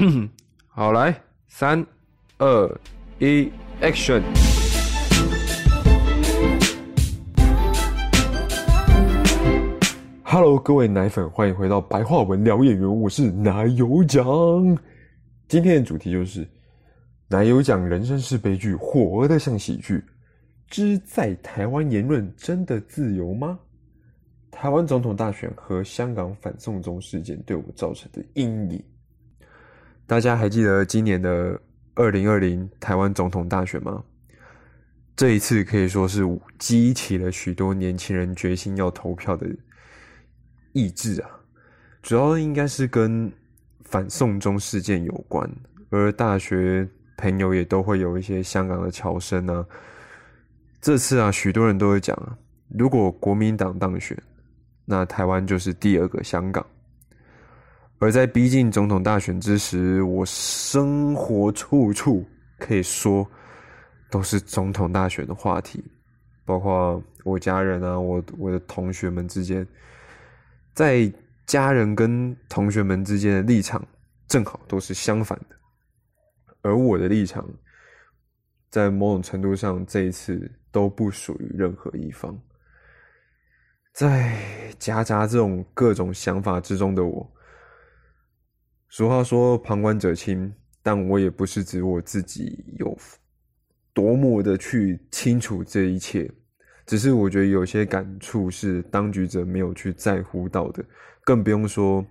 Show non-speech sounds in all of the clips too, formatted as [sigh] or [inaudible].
[clears throat] 好，来，三、二、一，Action！Hello，各位奶粉，欢迎回到白话文聊演员，我是奶油奖。今天的主题就是奶油奖人生是悲剧，活得像喜剧。之在台湾言论真的自由吗？台湾总统大选和香港反送中事件对我造成的阴影。大家还记得今年的二零二零台湾总统大选吗？这一次可以说是激起了许多年轻人决心要投票的。意志啊，主要应该是跟反送中事件有关，而大学朋友也都会有一些香港的侨生啊。这次啊，许多人都会讲啊，如果国民党当选，那台湾就是第二个香港。而在逼近总统大选之时，我生活处处可以说都是总统大选的话题，包括我家人啊，我我的同学们之间。在家人跟同学们之间的立场正好都是相反的，而我的立场在某种程度上这一次都不属于任何一方。在夹杂这种各种想法之中的我，俗话说旁观者清，但我也不是指我自己有多么的去清楚这一切。只是我觉得有些感触是当局者没有去在乎到的，更不用说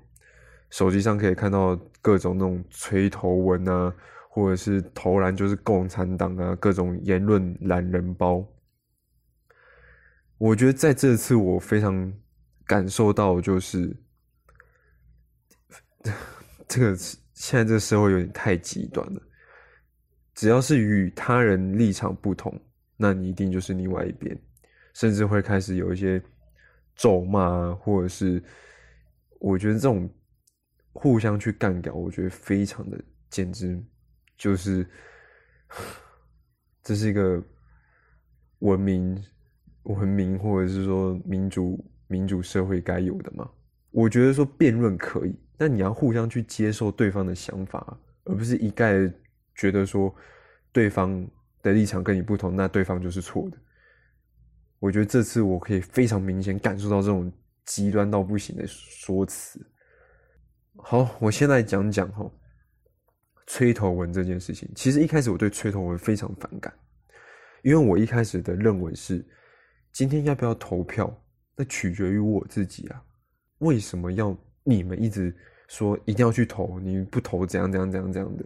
手机上可以看到各种那种吹头文啊，或者是投篮就是共产党啊，各种言论懒人包。我觉得在这次我非常感受到，就是这个现在这个社会有点太极端了，只要是与他人立场不同，那你一定就是另外一边。甚至会开始有一些咒骂，或者是我觉得这种互相去干掉，我觉得非常的简直就是这是一个文明、文明或者是说民主、民主社会该有的嘛？我觉得说辩论可以，但你要互相去接受对方的想法，而不是一概觉得说对方的立场跟你不同，那对方就是错的。我觉得这次我可以非常明显感受到这种极端到不行的说辞。好，我现在讲讲哈，吹头文这件事情。其实一开始我对吹头文非常反感，因为我一开始的认为是，今天要不要投票，那取决于我自己啊。为什么要你们一直说一定要去投？你不投怎样怎样怎样怎样的？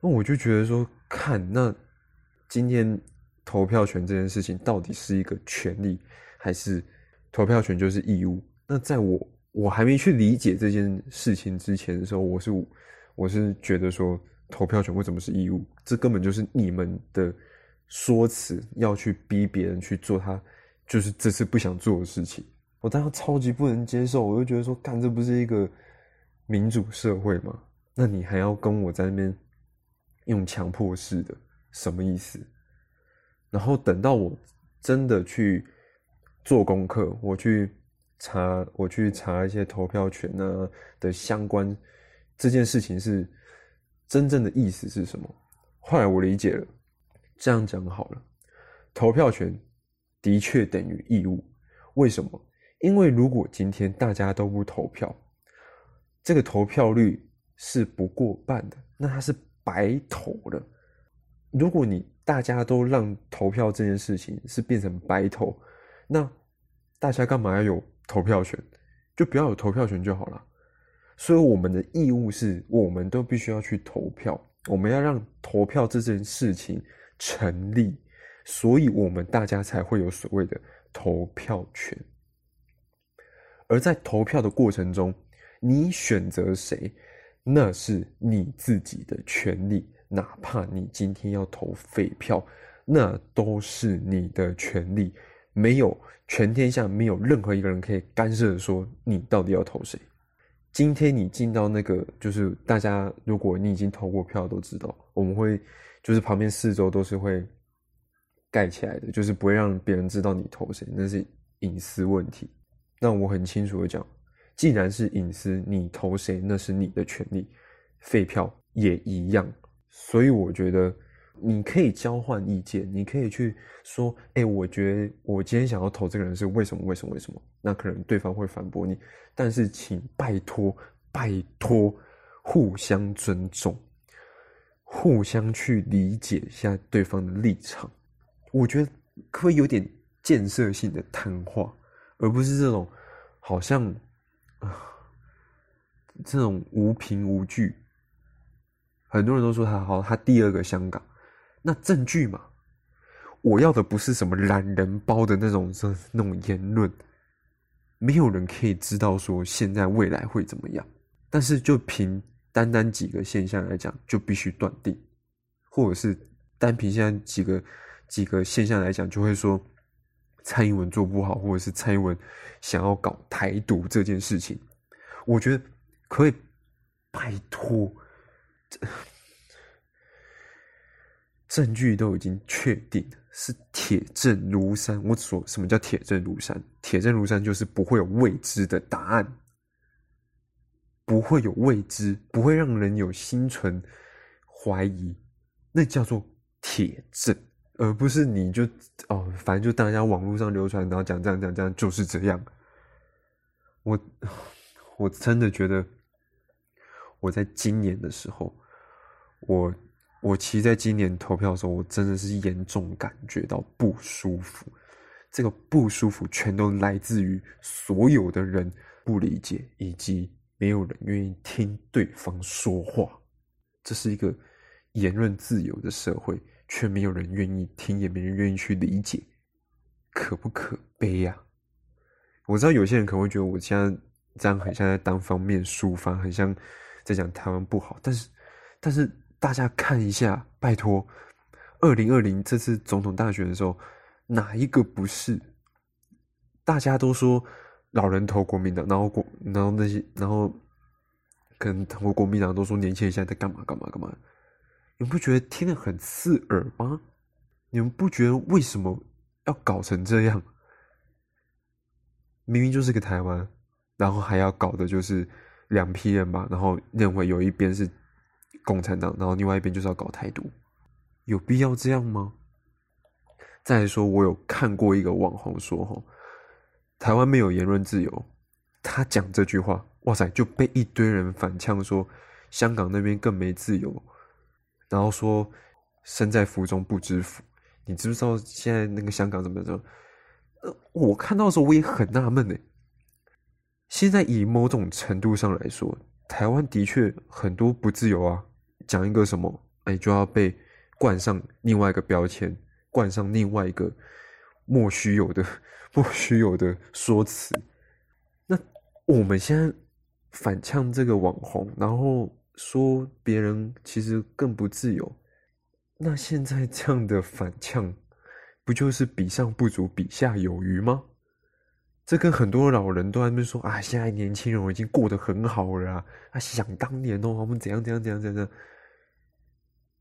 那我就觉得说，看那今天。投票权这件事情到底是一个权利，还是投票权就是义务？那在我我还没去理解这件事情之前的时候，我是我是觉得说投票权为什么是义务？这根本就是你们的说辞，要去逼别人去做他就是这次不想做的事情。我当时超级不能接受，我就觉得说，干这不是一个民主社会吗？那你还要跟我在那边用强迫式的，什么意思？然后等到我真的去做功课，我去查，我去查一些投票权呢的相关这件事情是真正的意思是什么？后来我理解了，这样讲好了，投票权的确等于义务。为什么？因为如果今天大家都不投票，这个投票率是不过半的，那他是白投了。如果你大家都让投票这件事情是变成白投，那大家干嘛要有投票权？就不要有投票权就好了。所以我们的义务是，我们都必须要去投票，我们要让投票这件事情成立，所以我们大家才会有所谓的投票权。而在投票的过程中，你选择谁，那是你自己的权利。哪怕你今天要投废票，那都是你的权利，没有全天下没有任何一个人可以干涉说你到底要投谁。今天你进到那个，就是大家如果你已经投过票都知道，我们会就是旁边四周都是会盖起来的，就是不会让别人知道你投谁，那是隐私问题。那我很清楚的讲，既然是隐私，你投谁那是你的权利。废票也一样。所以我觉得你可以交换意见，你可以去说：“哎，我觉得我今天想要投这个人是为什么？为什么？为什么？”那可能对方会反驳你，但是请拜托，拜托，互相尊重，互相去理解一下对方的立场。我觉得可以有点建设性的谈话，而不是这种好像啊这种无凭无据。很多人都说他好，他第二个香港，那证据嘛，我要的不是什么懒人包的那种那种言论，没有人可以知道说现在未来会怎么样。但是就凭单单几个现象来讲，就必须断定，或者是单凭现在几个几个现象来讲，就会说蔡英文做不好，或者是蔡英文想要搞台独这件事情，我觉得可以拜托。[sighs] 证据都已经确定是铁证如山。我说什么叫铁证如山？铁证如山就是不会有未知的答案，不会有未知，不会让人有心存怀疑，那叫做铁证，而不是你就哦，反正就大家网络上流传，然后讲这样讲这样就是这样。我我真的觉得。我在今年的时候，我我其实在今年投票的时候，我真的是严重感觉到不舒服。这个不舒服全都来自于所有的人不理解，以及没有人愿意听对方说话。这是一个言论自由的社会，却没有人愿意听，也没人愿意去理解，可不可悲呀？我知道有些人可能会觉得我现在这样很像在单方面抒发，很像。在讲台湾不好，但是，但是大家看一下，拜托，二零二零这次总统大选的时候，哪一个不是？大家都说老人投国民党，然后国，然后那些，然后可能投国民党都说年轻人现在在干嘛干嘛干嘛？你们不觉得听得很刺耳吗？你们不觉得为什么要搞成这样？明明就是个台湾，然后还要搞的就是。两批人吧，然后认为有一边是共产党，然后另外一边就是要搞台独，有必要这样吗？再说，我有看过一个网红说：“吼，台湾没有言论自由。”他讲这句话，哇塞，就被一堆人反呛说香港那边更没自由，然后说身在福中不知福。你知不知道现在那个香港怎么着？呃，我看到的时候我也很纳闷呢。现在以某种程度上来说，台湾的确很多不自由啊。讲一个什么，哎，就要被冠上另外一个标签，冠上另外一个莫须有的、莫须有的说辞。那我们现在反呛这个网红，然后说别人其实更不自由。那现在这样的反呛，不就是比上不足，比下有余吗？这跟很多老人都在那边说啊，现在年轻人已经过得很好了啊！想当年哦，我们怎样怎样怎样怎样。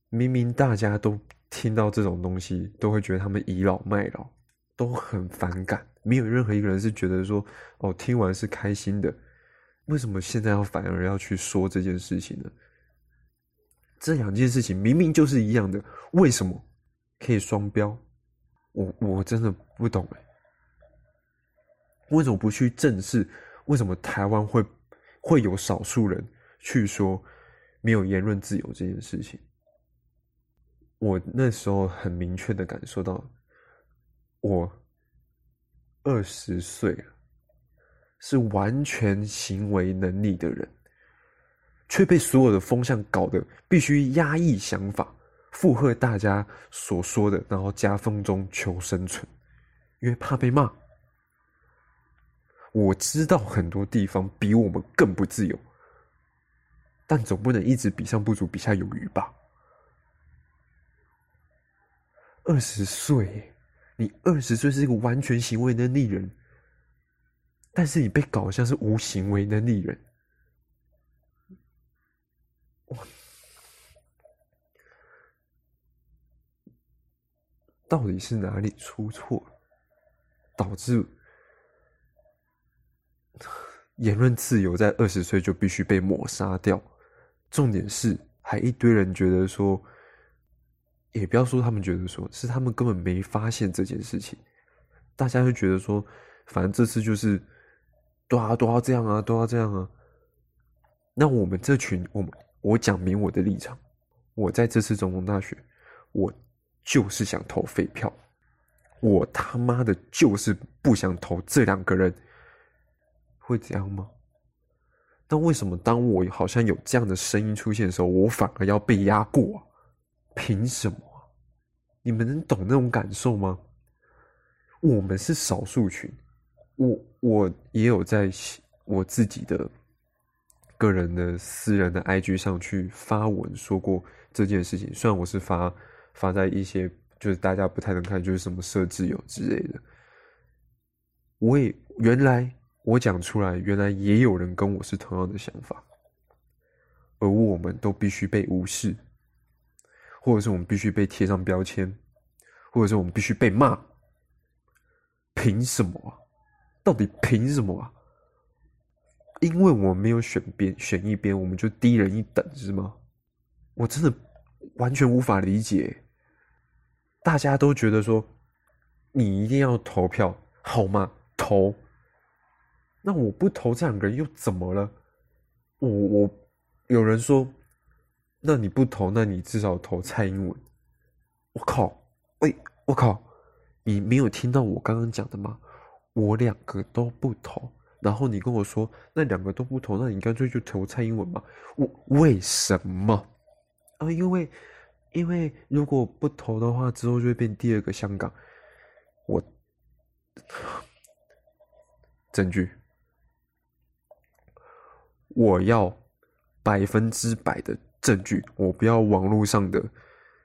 明明大家都听到这种东西，都会觉得他们倚老卖老，都很反感。没有任何一个人是觉得说哦，听完是开心的。为什么现在要反而要去说这件事情呢？这两件事情明明就是一样的，为什么可以双标？我我真的不懂哎。为什么不去正视？为什么台湾会会有少数人去说没有言论自由这件事情？我那时候很明确的感受到，我二十岁了，是完全行为能力的人，却被所有的风向搞得必须压抑想法，附和大家所说的，然后夹缝中求生存，因为怕被骂。我知道很多地方比我们更不自由，但总不能一直比上不足，比下有余吧？二十岁，你二十岁是一个完全行为能力人，但是你被搞像是无行为能力人，到底是哪里出错，导致？言论自由在二十岁就必须被抹杀掉，重点是还一堆人觉得说，也不要说他们觉得说是他们根本没发现这件事情，大家就觉得说，反正这次就是都要都要这样啊，都要这样啊。那我们这群，我们我讲明我的立场，我在这次总统大选，我就是想投废票，我他妈的就是不想投这两个人，会这样吗？但为什么当我好像有这样的声音出现的时候，我反而要被压过？凭什么？你们能懂那种感受吗？我们是少数群，我我也有在我自己的。个人的私人的 IG 上去发文说过这件事情，虽然我是发发在一些就是大家不太能看，就是什么设置有之类的，我也原来我讲出来，原来也有人跟我是同样的想法，而我们都必须被无视，或者是我们必须被贴上标签，或者是我们必须被骂，凭什么？到底凭什么啊？因为我们没有选边选一边，我们就低人一等是吗？我真的完全无法理解。大家都觉得说你一定要投票好吗？投。那我不投这两个人又怎么了？我我有人说，那你不投，那你至少投蔡英文。我靠！喂，我靠！你没有听到我刚刚讲的吗？我两个都不投。然后你跟我说那两个都不投，那你干脆就投蔡英文嘛？我为什么？啊，因为因为如果不投的话，之后就会变第二个香港。我证据，我要百分之百的证据，我不要网络上的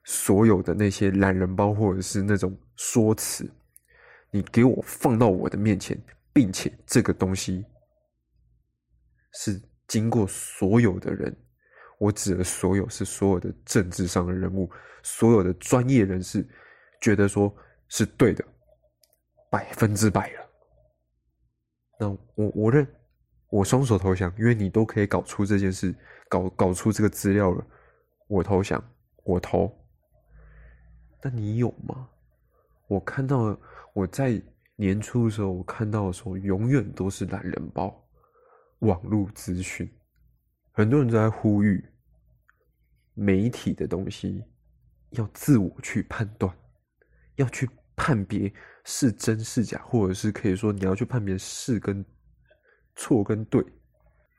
所有的那些懒人包或者是那种说辞，你给我放到我的面前。并且这个东西是经过所有的人，我指的所有是所有的政治上的人物，所有的专业人士觉得说是对的，百分之百了。那我我认，我双手投降，因为你都可以搞出这件事，搞搞出这个资料了，我投降，我投。但你有吗？我看到了我在。年初的时候，我看到的时候，永远都是懒人包、网络资讯，很多人都在呼吁媒体的东西要自我去判断，要去判别是真是假，或者是可以说你要去判别是跟错跟对。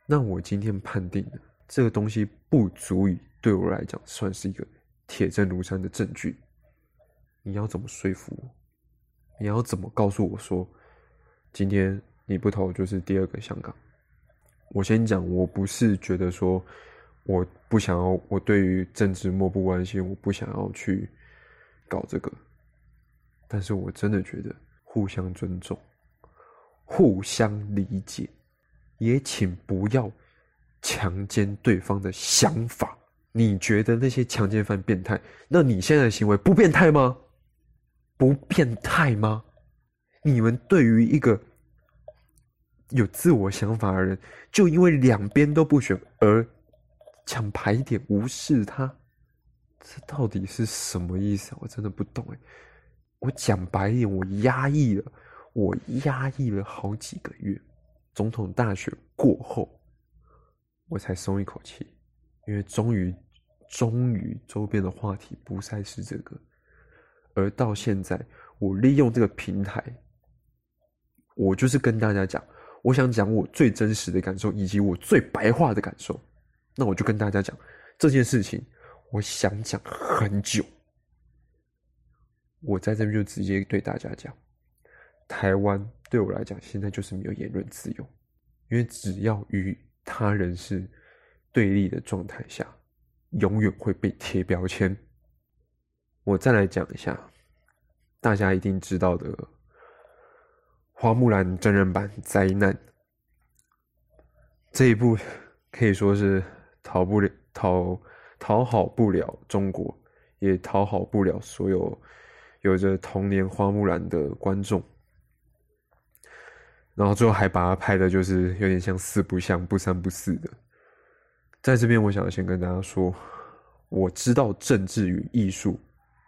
那我今天判定的这个东西不足以对我来讲算是一个铁证如山的证据，你要怎么说服我？你要怎么告诉我说，今天你不投就是第二个香港？我先讲，我不是觉得说我不想要，我对于政治漠不关心，我不想要去搞这个。但是我真的觉得互相尊重、互相理解，也请不要强奸对方的想法。你觉得那些强奸犯变态？那你现在的行为不变态吗？不变态吗？你们对于一个有自我想法的人，就因为两边都不选而抢牌点无视他，这到底是什么意思？我真的不懂哎！我讲白一点，我压抑了，我压抑了好几个月，总统大选过后，我才松一口气，因为终于，终于周边的话题不再是这个。而到现在，我利用这个平台，我就是跟大家讲，我想讲我最真实的感受，以及我最白话的感受。那我就跟大家讲这件事情，我想讲很久。我在这边就直接对大家讲，台湾对我来讲，现在就是没有言论自由，因为只要与他人是对立的状态下，永远会被贴标签。我再来讲一下，大家一定知道的《花木兰》真人版《灾难》这一部，可以说是逃不了讨讨好不了中国，也讨好不了所有有着童年花木兰的观众。然后最后还把它拍的，就是有点像四不像、不三不四的。在这边，我想先跟大家说，我知道政治与艺术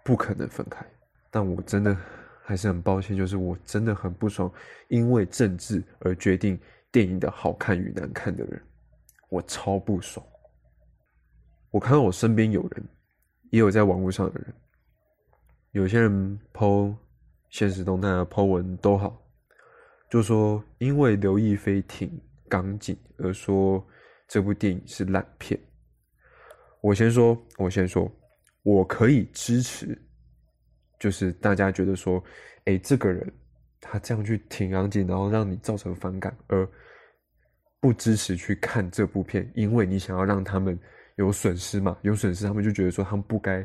不可能分开，但我真的还是很抱歉，就是我真的很不爽，因为政治而决定电影的好看与难看的人，我超不爽。我看到我身边有人，也有在网络上的人，有些人抛现实动态啊、抛文都好，就说因为刘亦菲挺港警而说。这部电影是烂片。我先说，我先说，我可以支持，就是大家觉得说，哎，这个人他这样去挺杨景，然后让你造成反感，而不支持去看这部片，因为你想要让他们有损失嘛，有损失，他们就觉得说他们不该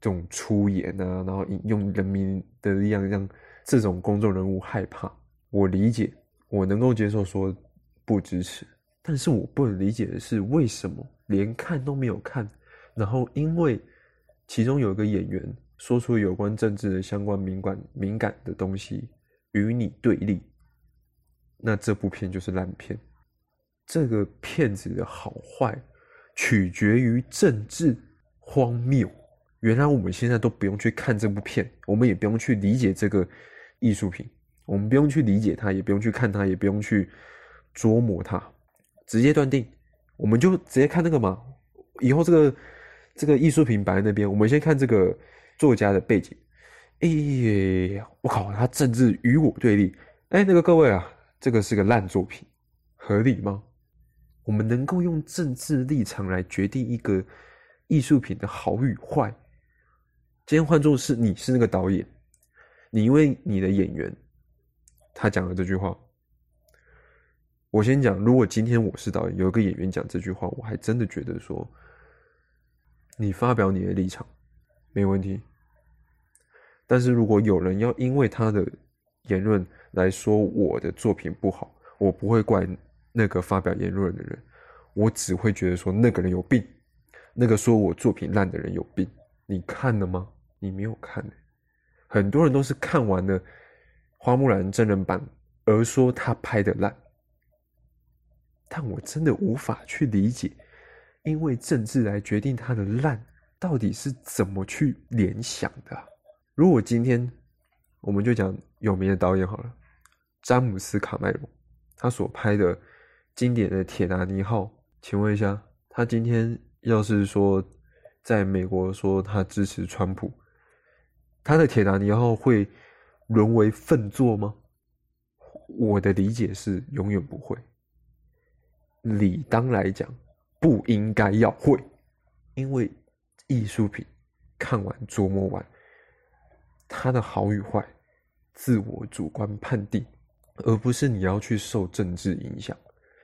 这种出演啊，然后用人民的力量让这种公众人物害怕。我理解，我能够接受说不支持。但是我不能理解的是，为什么连看都没有看，然后因为其中有一个演员说出有关政治的相关敏感敏感的东西与你对立，那这部片就是烂片。这个片子的好坏取决于政治荒谬。原来我们现在都不用去看这部片，我们也不用去理解这个艺术品，我们不用去理解它，也不用去看它，也不用去琢磨它。直接断定，我们就直接看那个嘛。以后这个这个艺术品摆在那边，我们先看这个作家的背景。哎，我靠，他政治与我对立。哎，那个各位啊，这个是个烂作品，合理吗？我们能够用政治立场来决定一个艺术品的好与坏？今天换作是你是那个导演，你因为你的演员，他讲了这句话。我先讲，如果今天我是导演，有一个演员讲这句话，我还真的觉得说，你发表你的立场没问题。但是如果有人要因为他的言论来说我的作品不好，我不会怪那个发表言论的人，我只会觉得说那个人有病，那个说我作品烂的人有病。你看了吗？你没有看。很多人都是看完了《花木兰》真人版而说他拍的烂。但我真的无法去理解，因为政治来决定它的烂，到底是怎么去联想的？如果今天我们就讲有名的导演好了，詹姆斯卡麦隆，他所拍的经典的《铁达尼号》，请问一下，他今天要是说在美国说他支持川普，他的《铁达尼号》会沦为粪作吗？我的理解是永远不会。理当来讲，不应该要会，因为艺术品看完琢磨完，它的好与坏，自我主观判定，而不是你要去受政治影响。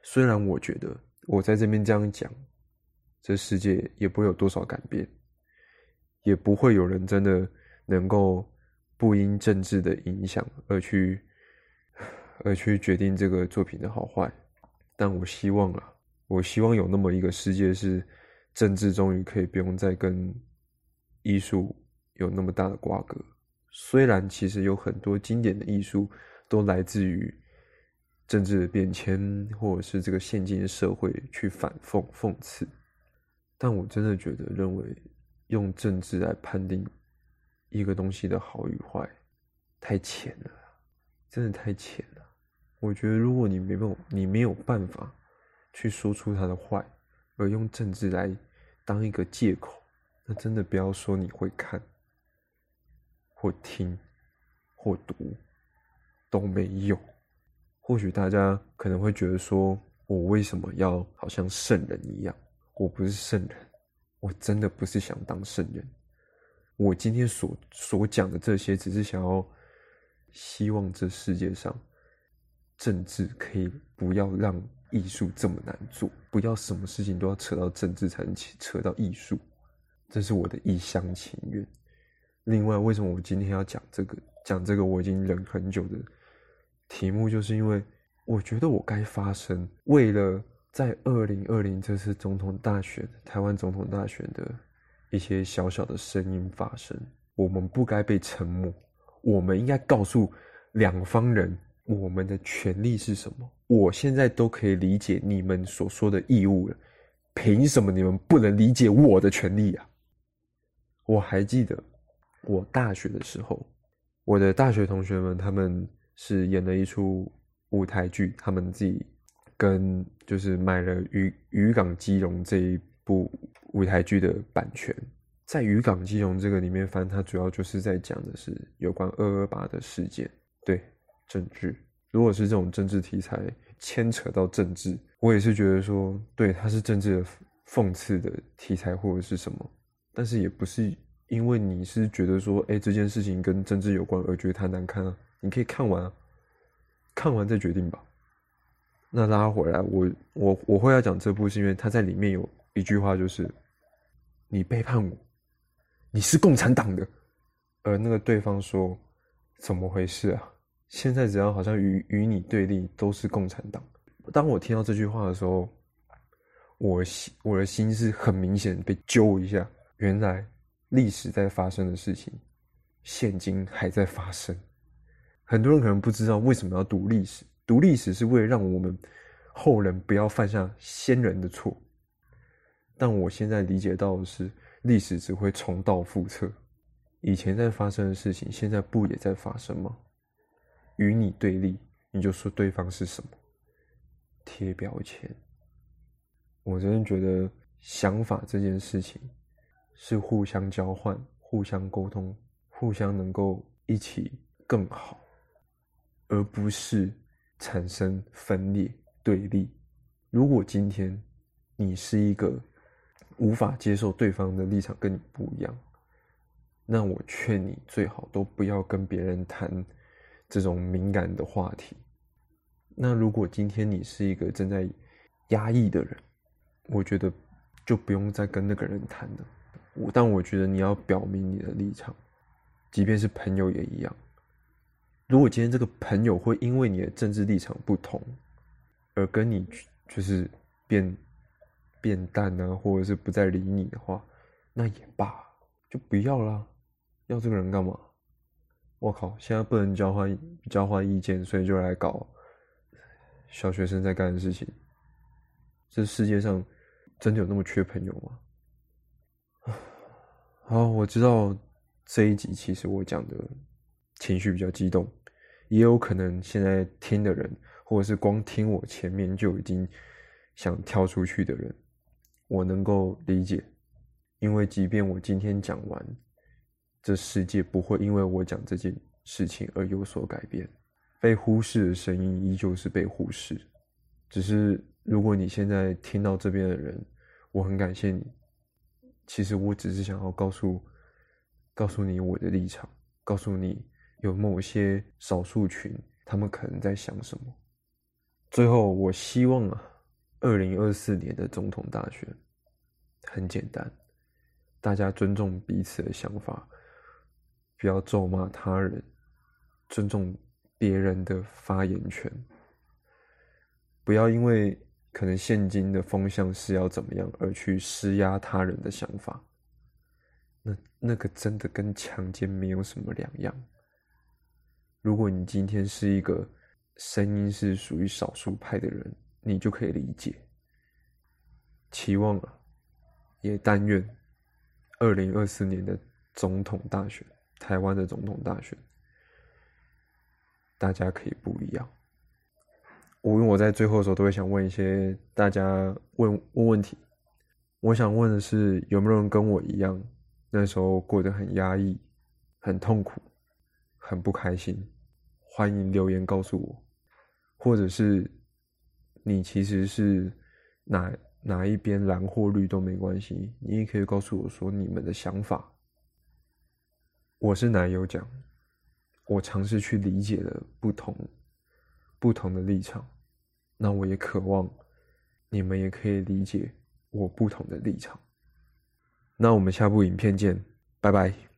虽然我觉得我在这边这样讲，这世界也不会有多少改变，也不会有人真的能够不因政治的影响而去 [sighs] 而去决定这个作品的好坏。但我希望啊，我希望有那么一个世界，是政治终于可以不用再跟艺术有那么大的瓜葛。虽然其实有很多经典的艺术都来自于政治的变迁，或者是这个现今的社会去反讽讽刺，但我真的觉得认为用政治来判定一个东西的好与坏，太浅了，真的太浅了。我觉得，如果你没有你没有办法去说出他的坏，而用政治来当一个借口，那真的不要说你会看、或听、或读都没有。或许大家可能会觉得说，我为什么要好像圣人一样？我不是圣人，我真的不是想当圣人。我今天所所讲的这些，只是想要希望这世界上。政治可以不要让艺术这么难做，不要什么事情都要扯到政治才能扯到艺术，这是我的一厢情愿。另外，为什么我今天要讲这个？讲这个我已经忍很久的题目，就是因为我觉得我该发声，为了在二零二零这次总统大选、台湾总统大选的一些小小的声音发声。我们不该被沉默，我们应该告诉两方人。我们的权利是什么？我现在都可以理解你们所说的义务了，凭什么你们不能理解我的权利啊？我还记得我大学的时候，我的大学同学们他们是演了一出舞台剧，他们自己跟就是买了《渔渔港基隆》这一部舞台剧的版权。在《渔港基隆》这个里面，反正它主要就是在讲的是有关二二八的事件，对政治。如果是这种政治题材牵扯到政治，我也是觉得说，对它是政治的讽刺的题材或者是什么，但是也不是因为你是觉得说，哎，这件事情跟政治有关而觉得它难看啊，你可以看完啊，看完再决定吧。那拉回来，我我我会要讲这部，是因为它在里面有一句话，就是你背叛我。你是共产党的，而那个对方说：“怎么回事啊？现在只要好像与与你对立，都是共产党。”当我听到这句话的时候，我心我的心是很明显被揪一下。原来历史在发生的事情，现今还在发生。很多人可能不知道为什么要读历史，读历史是为了让我们后人不要犯下先人的错。但我现在理解到的是。历史只会重蹈覆辙，以前在发生的事情，现在不也在发生吗？与你对立，你就说对方是什么？贴标签。我真的觉得想法这件事情是互相交换、互相沟通、互相能够一起更好，而不是产生分裂对立。如果今天你是一个。无法接受对方的立场跟你不一样，那我劝你最好都不要跟别人谈这种敏感的话题。那如果今天你是一个正在压抑的人，我觉得就不用再跟那个人谈了。我但我觉得你要表明你的立场，即便是朋友也一样。如果今天这个朋友会因为你的政治立场不同而跟你就是变。变淡啊，或者是不再理你的话，那也罢，就不要啦。要这个人干嘛？我靠，现在不能交换交换意见，所以就来搞小学生在干的事情。这世界上真的有那么缺朋友吗？好，我知道这一集其实我讲的情绪比较激动，也有可能现在听的人，或者是光听我前面就已经想跳出去的人。我能够理解，因为即便我今天讲完，这世界不会因为我讲这件事情而有所改变。被忽视的声音依旧是被忽视，只是如果你现在听到这边的人，我很感谢你。其实我只是想要告诉，告诉你我的立场，告诉你有某些少数群他们可能在想什么。最后，我希望啊，二零二四年的总统大选。很简单，大家尊重彼此的想法，不要咒骂他人，尊重别人的发言权，不要因为可能现今的风向是要怎么样而去施压他人的想法，那那个真的跟强奸没有什么两样。如果你今天是一个声音是属于少数派的人，你就可以理解。期望啊。也但愿，二零二四年的总统大选，台湾的总统大选，大家可以不一样。我因为我在最后的时候都会想问一些大家问问问题。我想问的是，有没有人跟我一样，那时候过得很压抑、很痛苦、很不开心？欢迎留言告诉我，或者是你其实是哪？哪一边蓝或绿都没关系，你也可以告诉我说你们的想法。我是男友讲，我尝试去理解了不同不同的立场，那我也渴望你们也可以理解我不同的立场。那我们下部影片见，拜拜。